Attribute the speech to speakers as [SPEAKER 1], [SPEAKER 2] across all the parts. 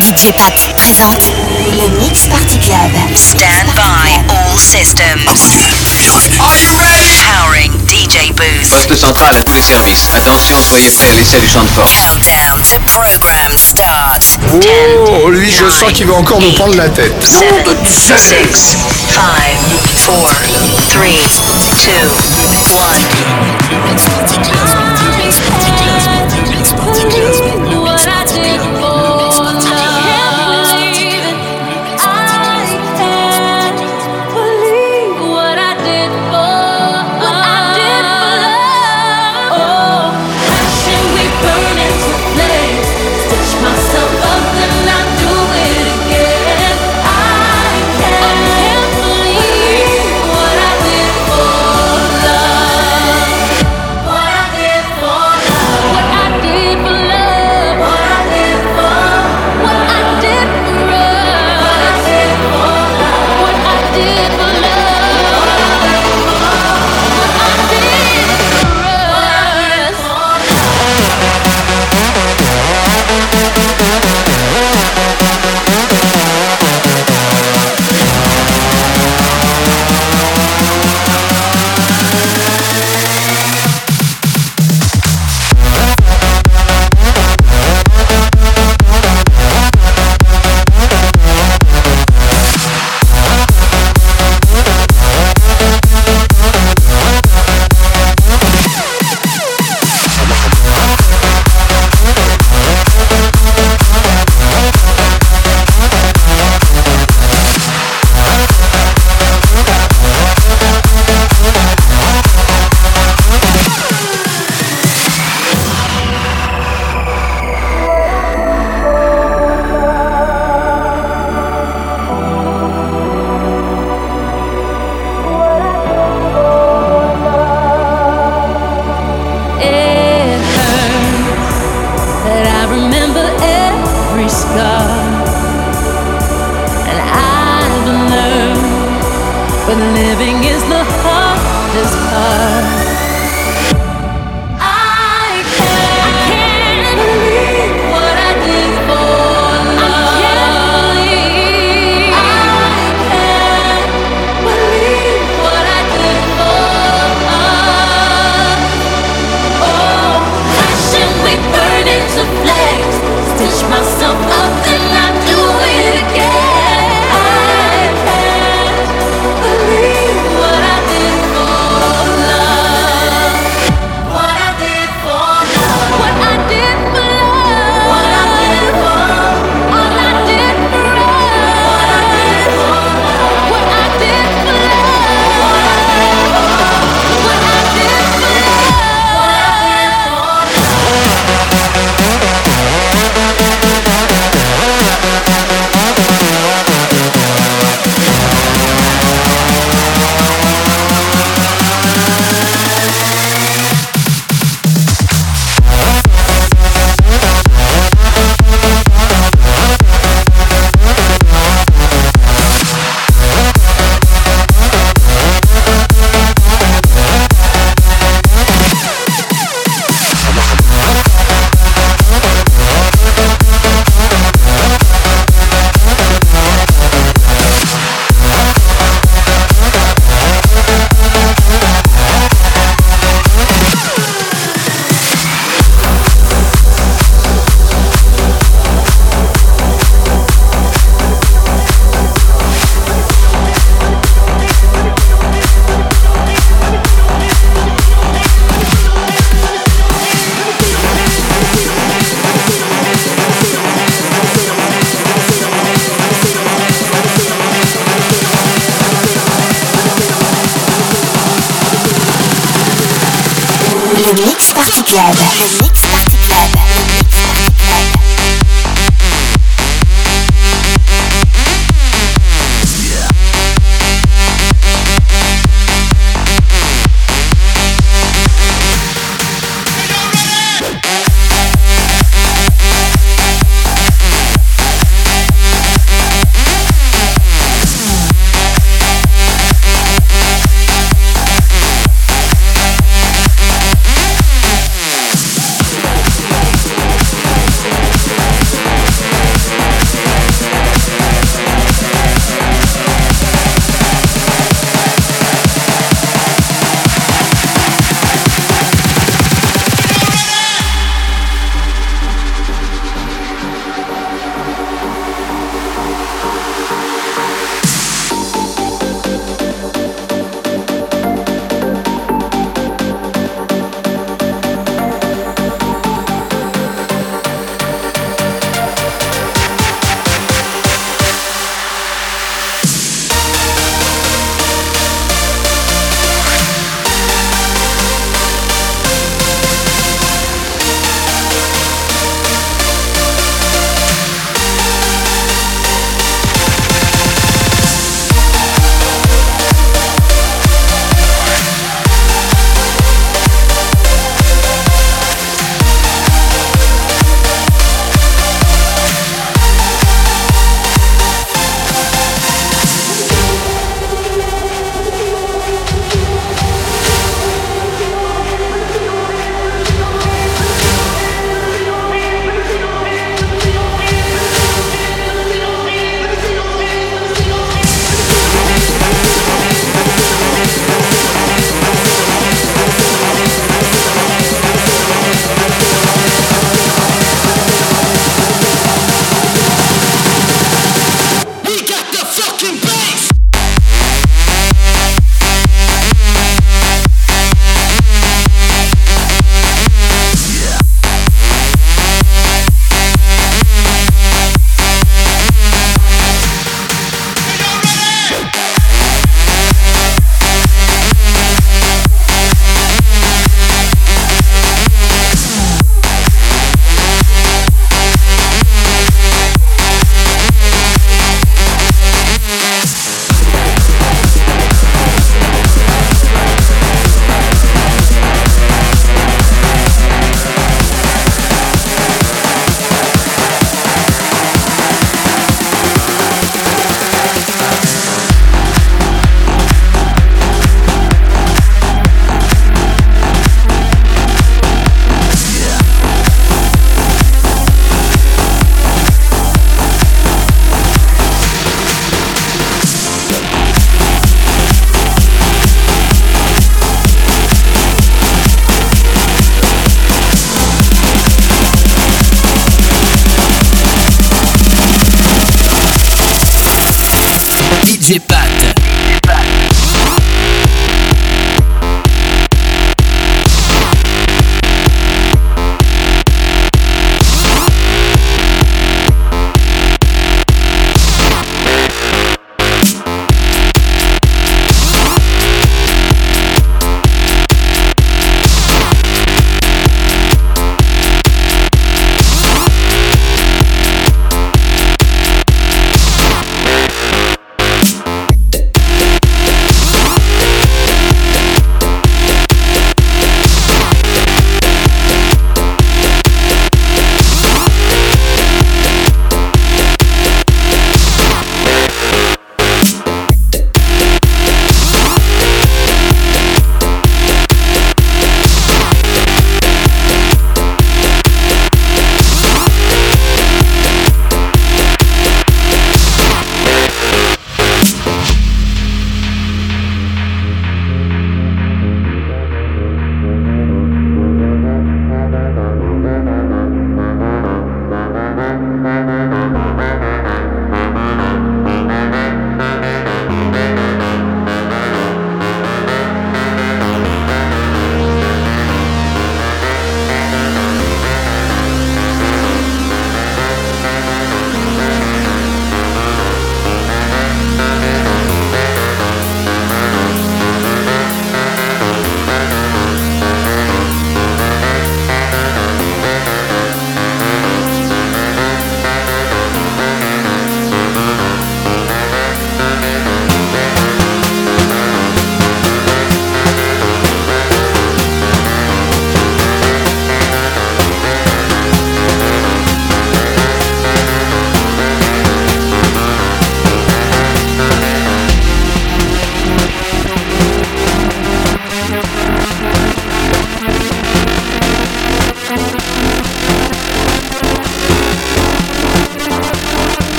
[SPEAKER 1] DJ Pat présente le Mix Party Club.
[SPEAKER 2] Stand by all systems.
[SPEAKER 3] Are you ready?
[SPEAKER 2] Powering DJ Booth.
[SPEAKER 4] Poste central à tous les services. Attention, soyez prêts, à l'essai du champ de force.
[SPEAKER 2] Countdown to program start.
[SPEAKER 3] Oh, lui, je sens qu'il va encore nous prendre la tête.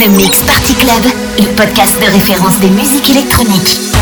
[SPEAKER 1] Le Mix Party Club, le
[SPEAKER 5] podcast de référence des musiques électroniques.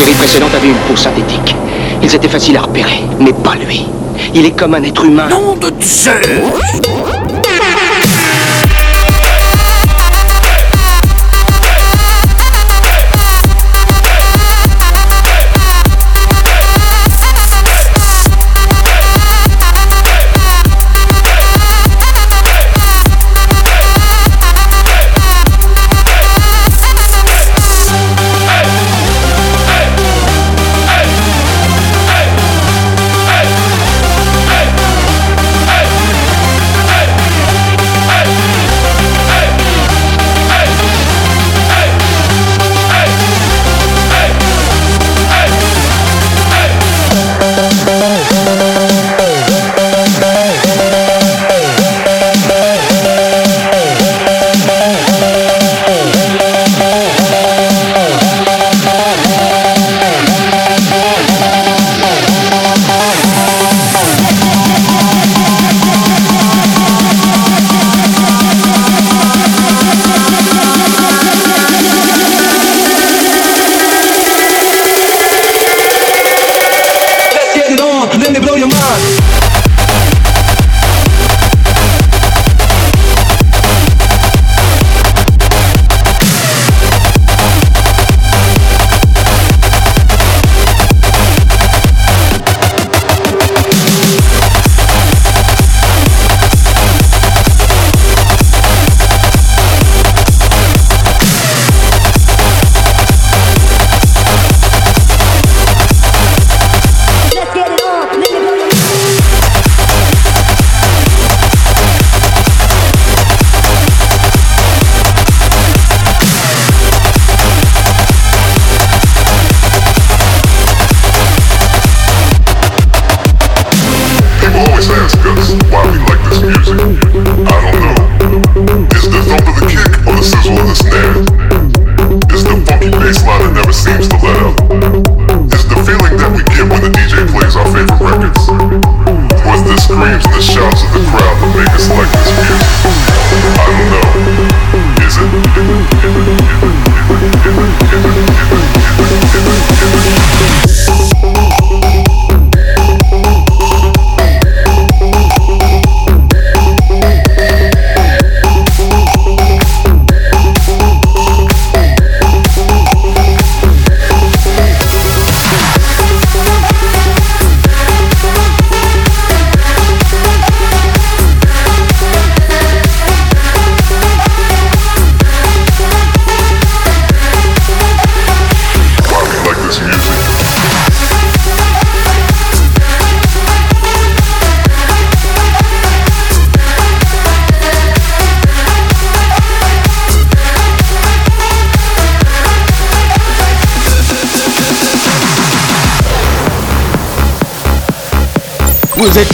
[SPEAKER 6] Série précédente avait une peau synthétique. Ils étaient faciles à repérer, mais pas lui. Il est comme un être humain.
[SPEAKER 7] Nom de Dieu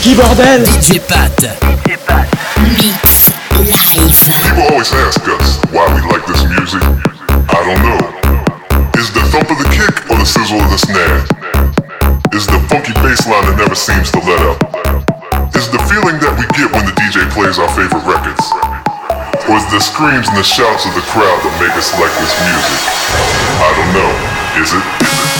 [SPEAKER 8] qui bordel
[SPEAKER 7] DJ Pat.
[SPEAKER 1] Mix Live.
[SPEAKER 9] People always ask us why we like this music. I don't know. Is the thump of the kick or the sizzle of the snare? Is the funky bass line that never seems to let up? Is the feeling that we get when the DJ plays our favorite records? Or is the screams and the shouts of the crowd that make us like this music? I don't know. Is it? Is it?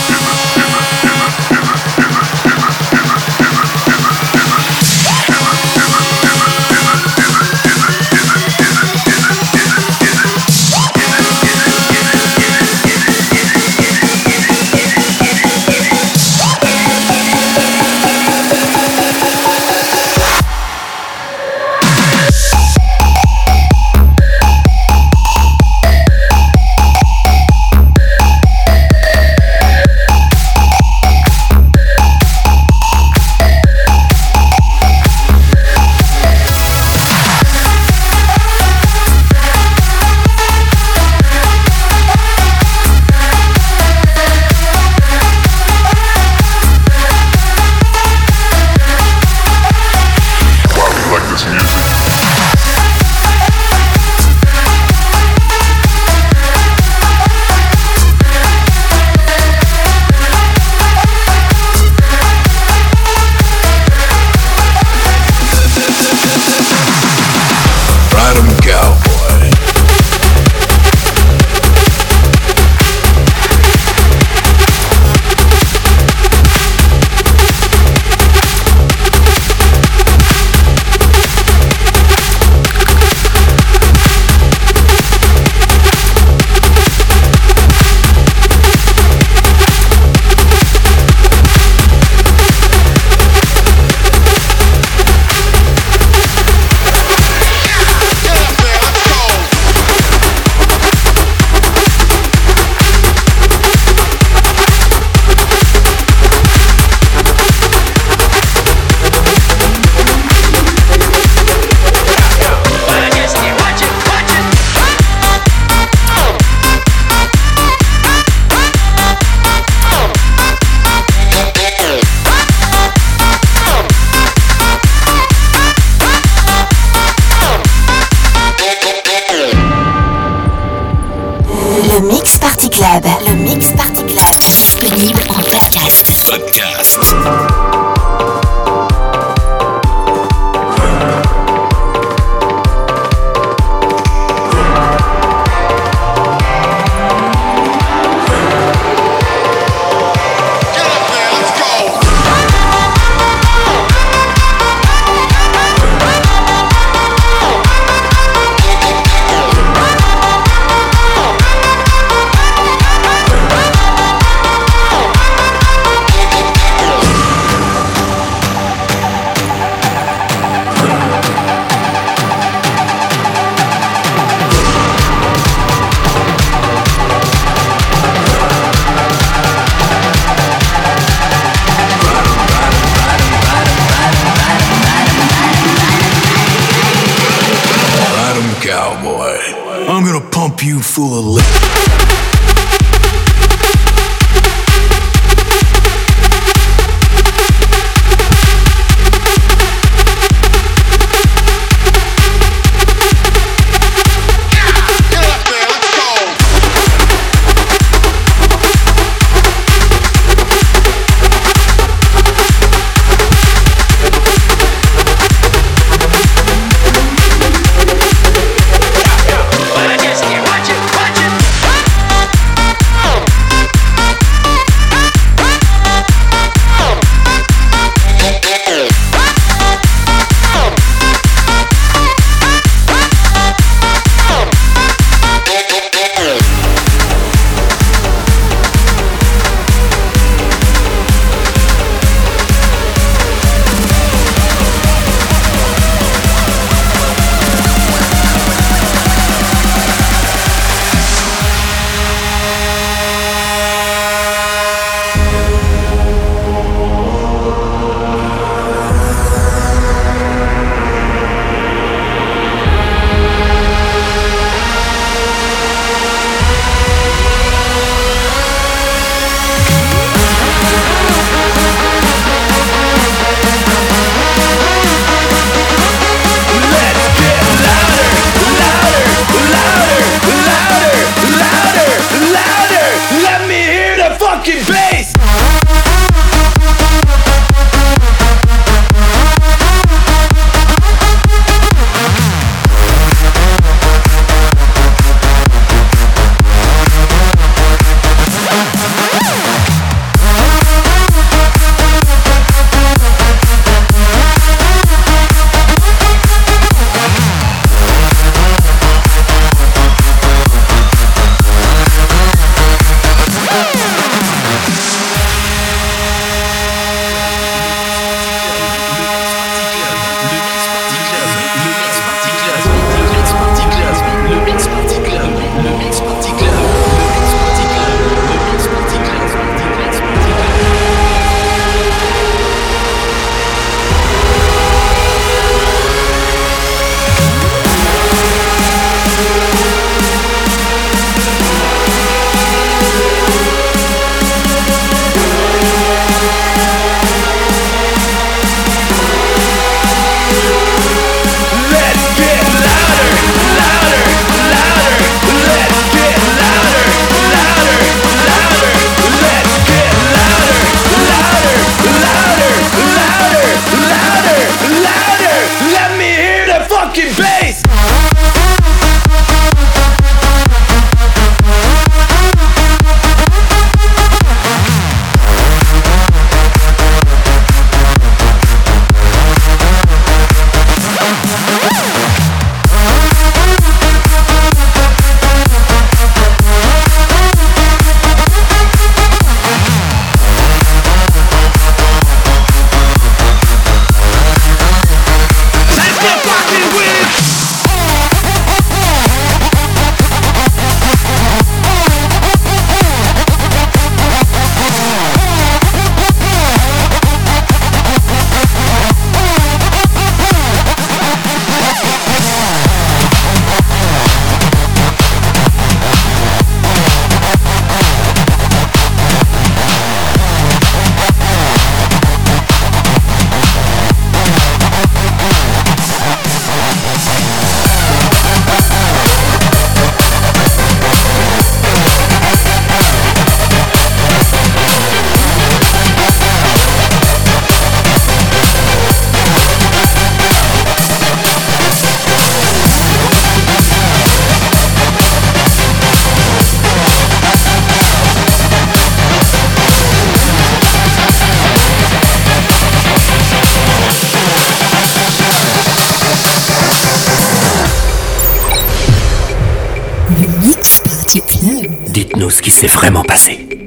[SPEAKER 10] nous ce qui s'est vraiment passé.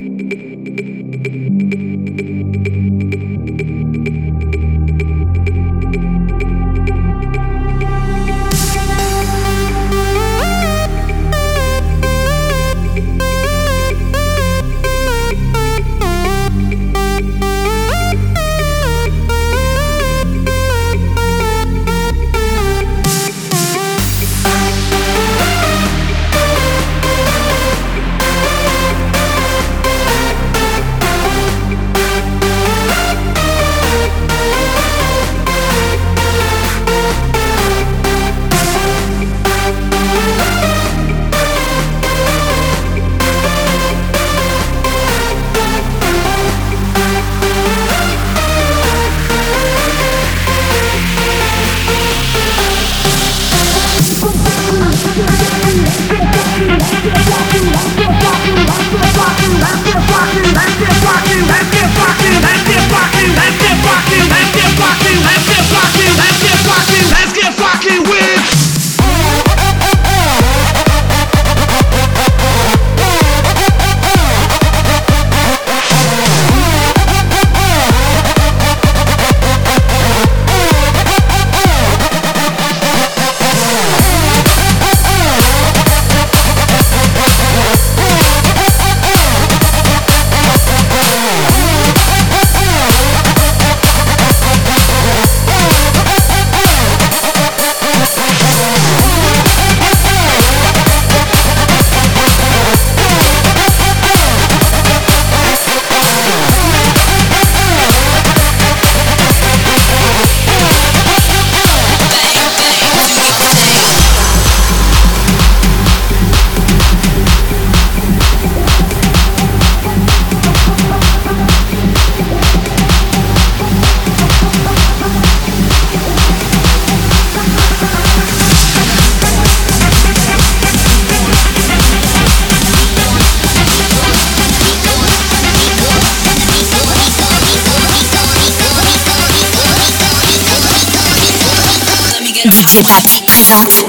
[SPEAKER 1] j'ai présente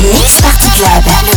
[SPEAKER 1] les experts club.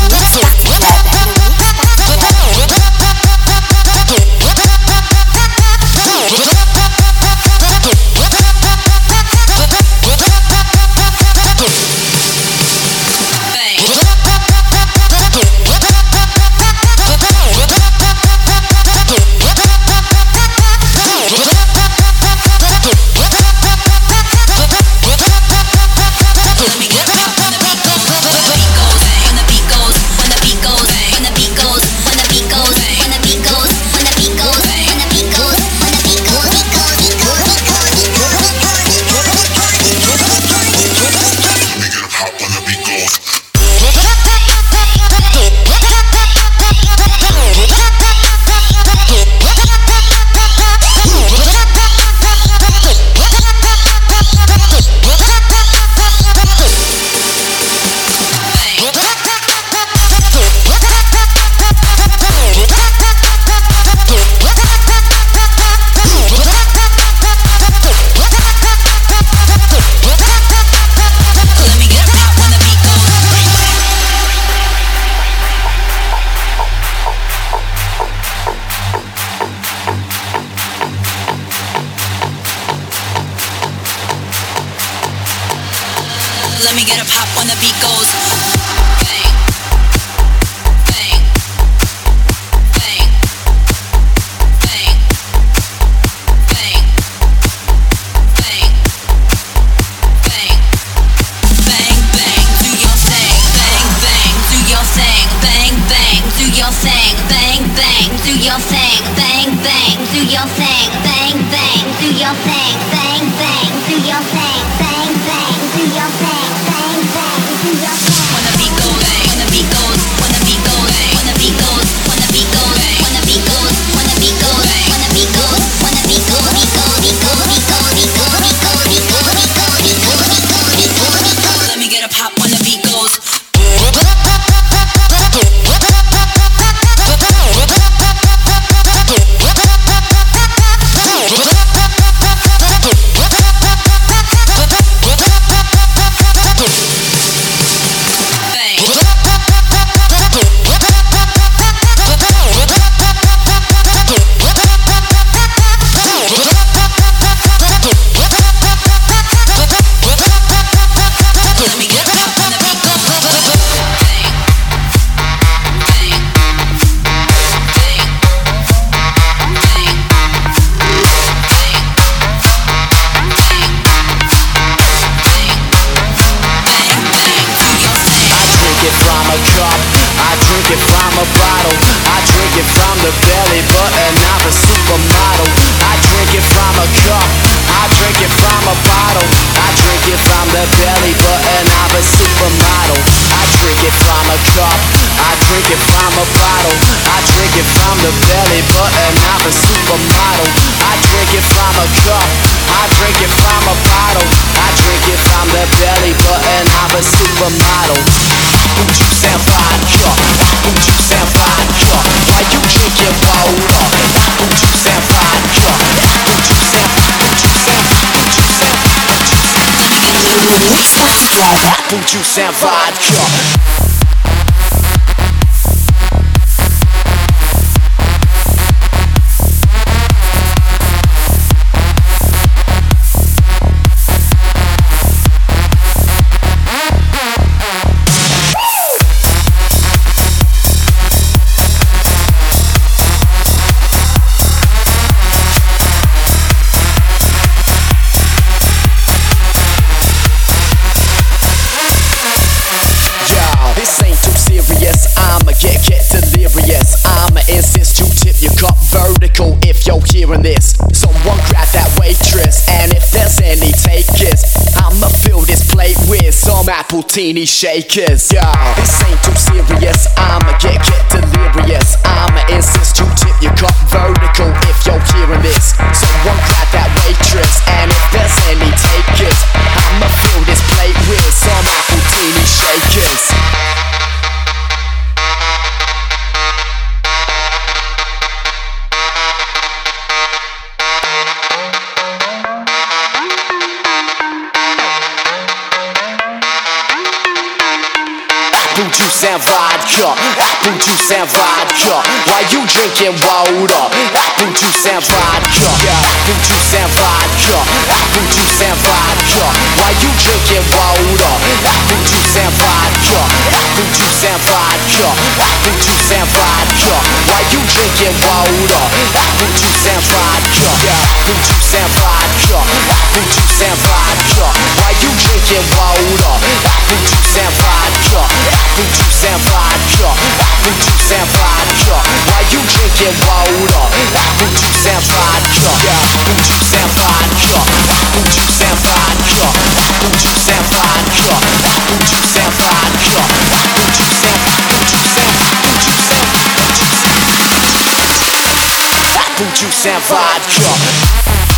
[SPEAKER 10] Apple juice and vodka. Teeny shakers. Yo, this ain't too serious. I'ma get get delirious. I'ma insist you tip your cup vertical if you're hearing this. Someone grab that waitress, and if there's any takers, I'ma fill this plate with some vodka, apple juice and vodka. Why you drinking water? Apple juice and vodka, apple juice and vodka, apple juice and vodka. Why you drinking water? Apple juice and vodka, apple juice and vodka, apple juice and vodka. Why you drinking water? Apple juice and vodka, apple juice and vodka, apple juice and vodka. Why you drinking water? Apple juice and vodka, apple juice and vodka, juice and vodka. Why you drinking water? And vodka, and vodka, and vodka, and vodka, and vodka, and and and juice and vodka.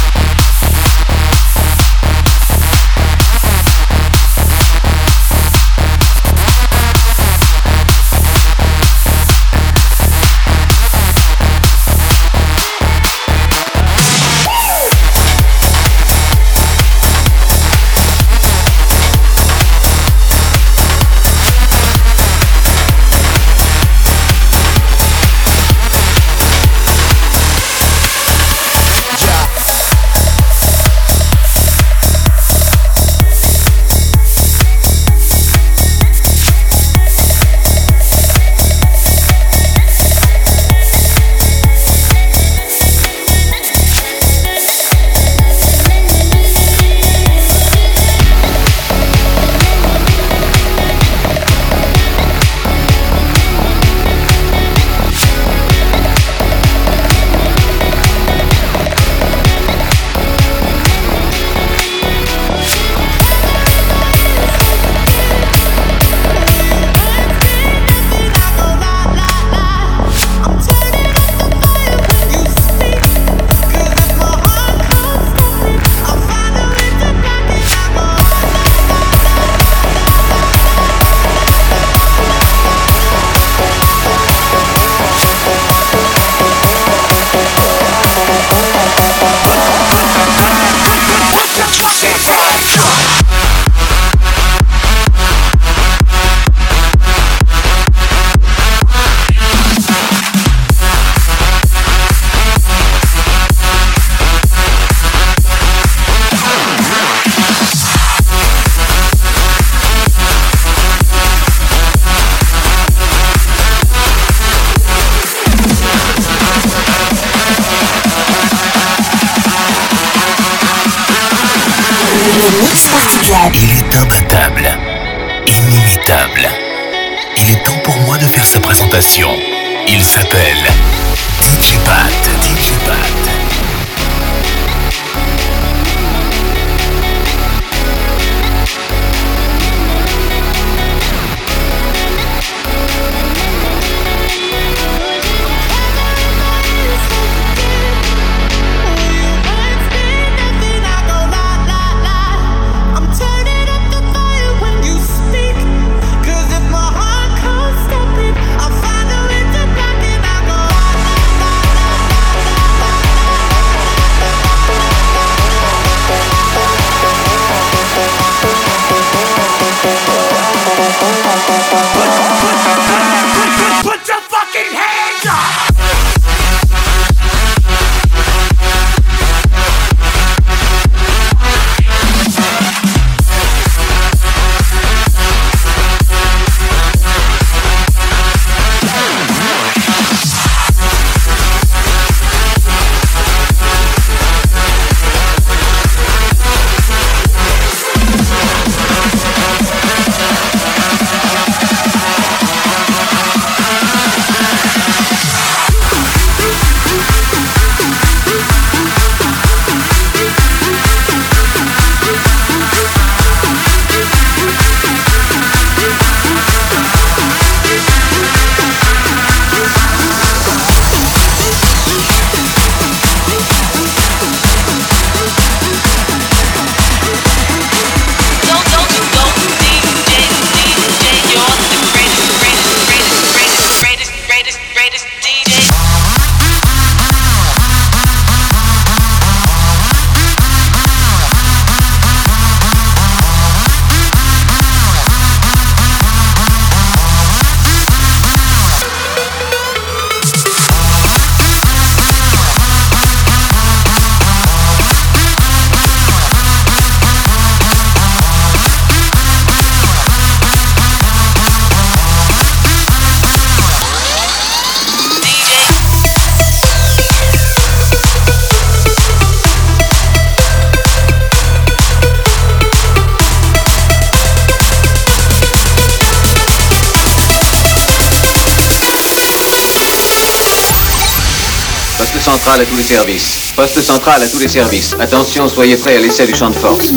[SPEAKER 4] À tous les services. Poste central à tous les services. Attention, soyez prêts à l'essai du champ de force.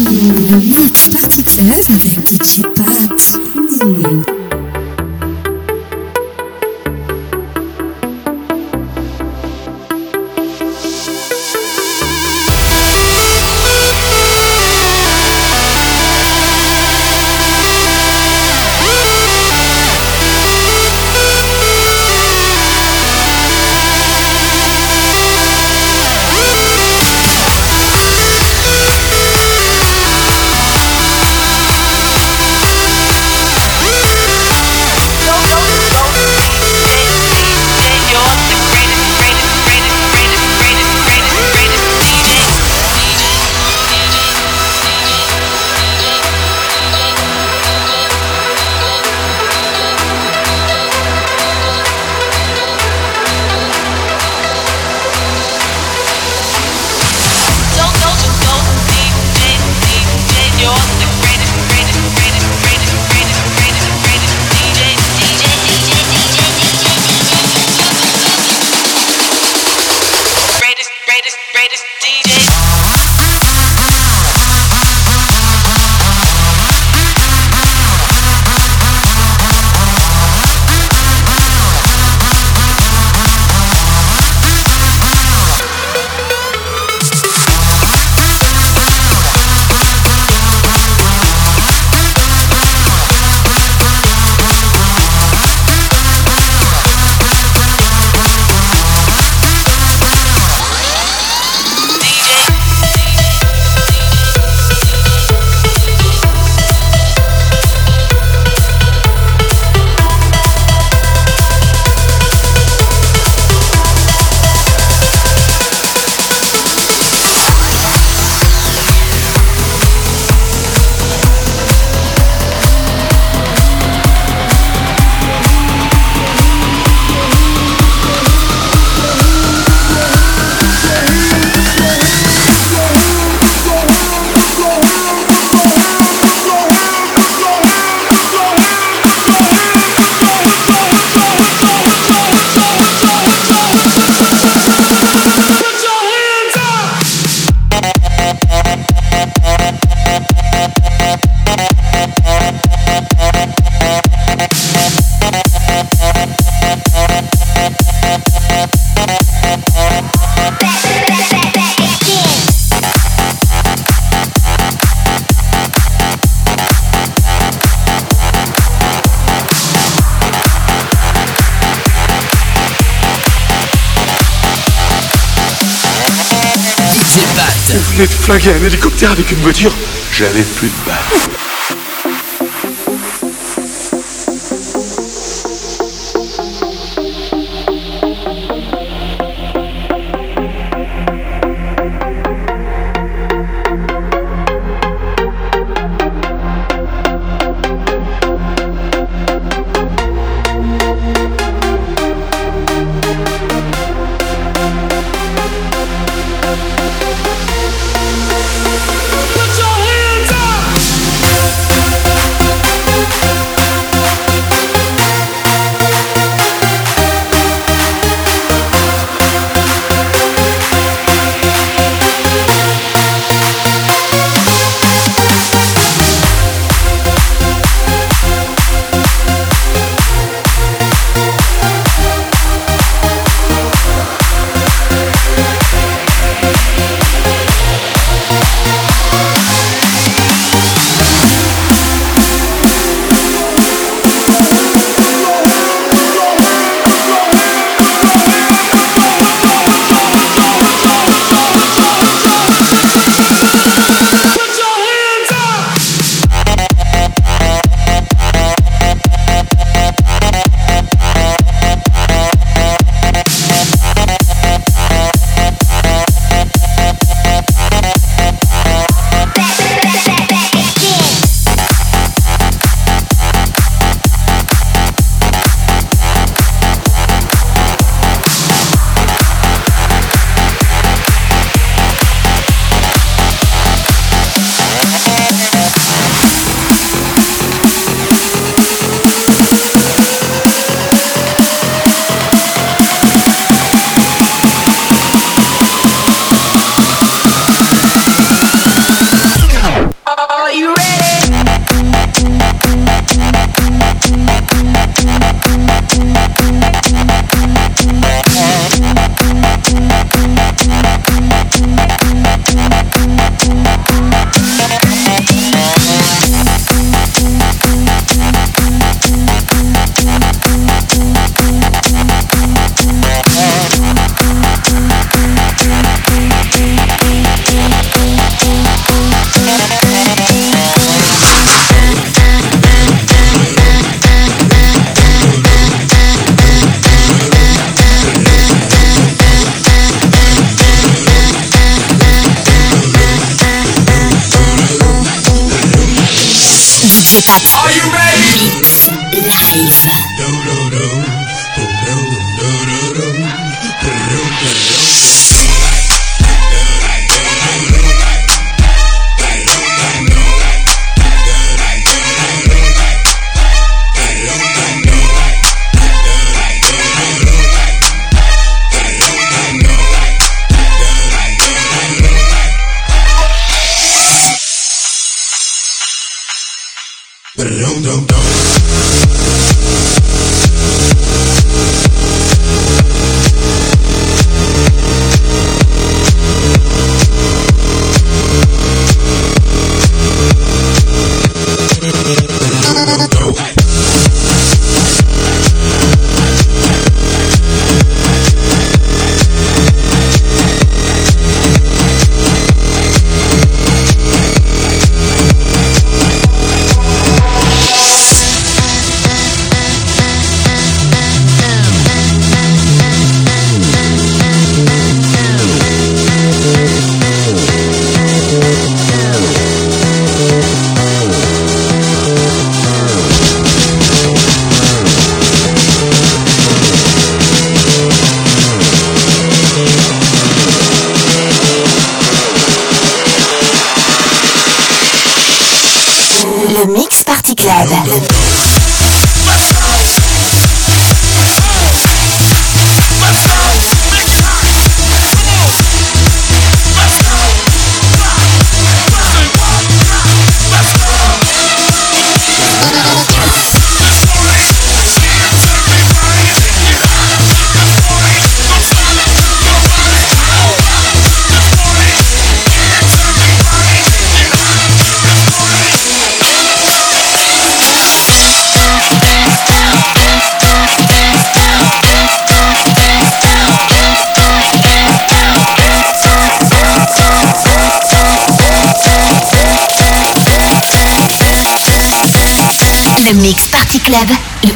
[SPEAKER 5] Vous venez de flinguer un hélicoptère avec une voiture? J'avais plus de balles.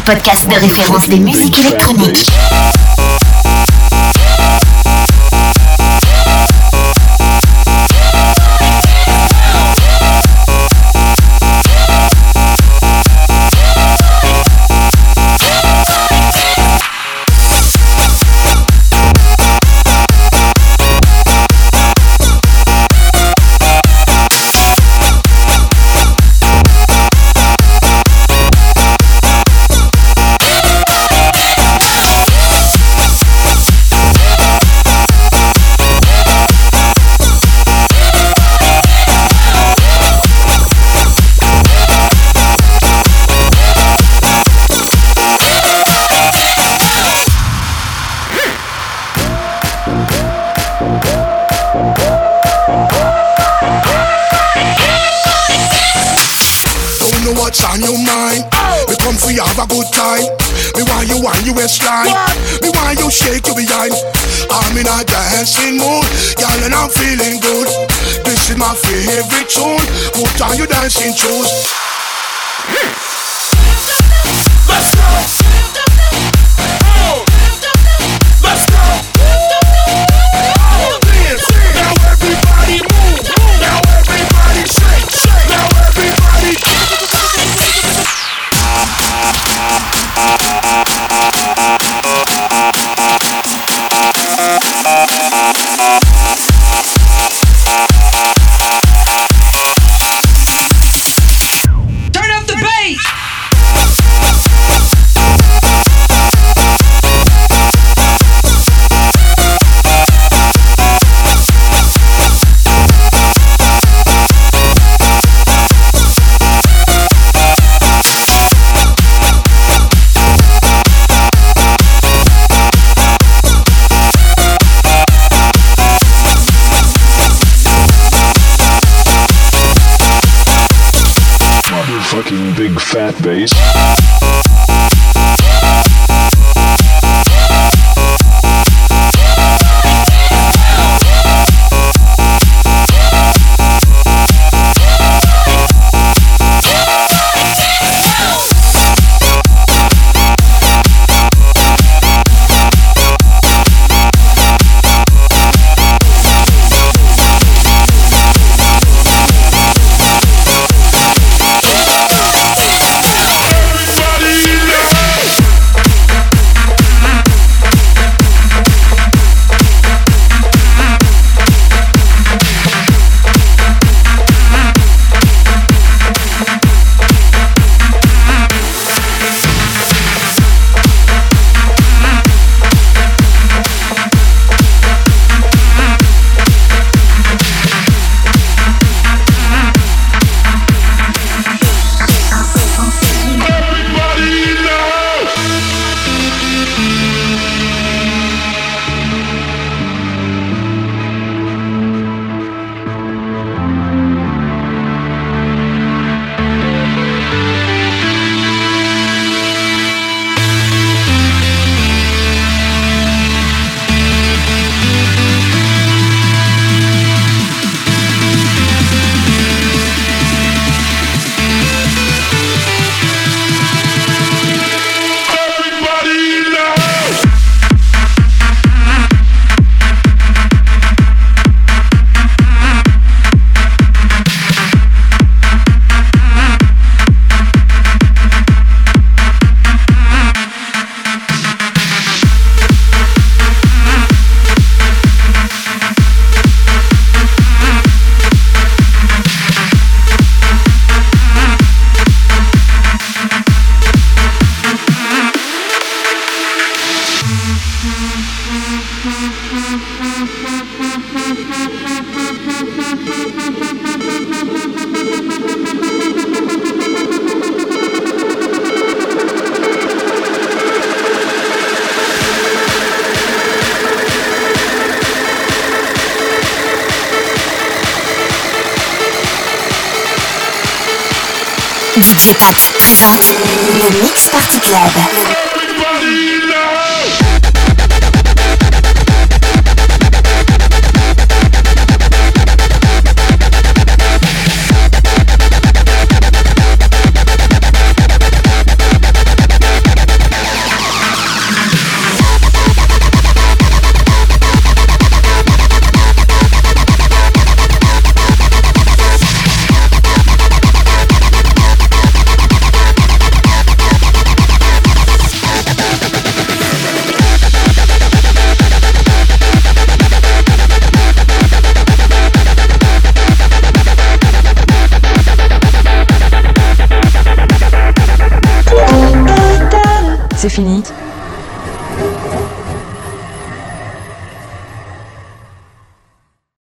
[SPEAKER 11] podcast de référence des musiques électroniques.
[SPEAKER 5] bass.
[SPEAKER 11] Radio présente le Mix Party Club.
[SPEAKER 12] C'est fini.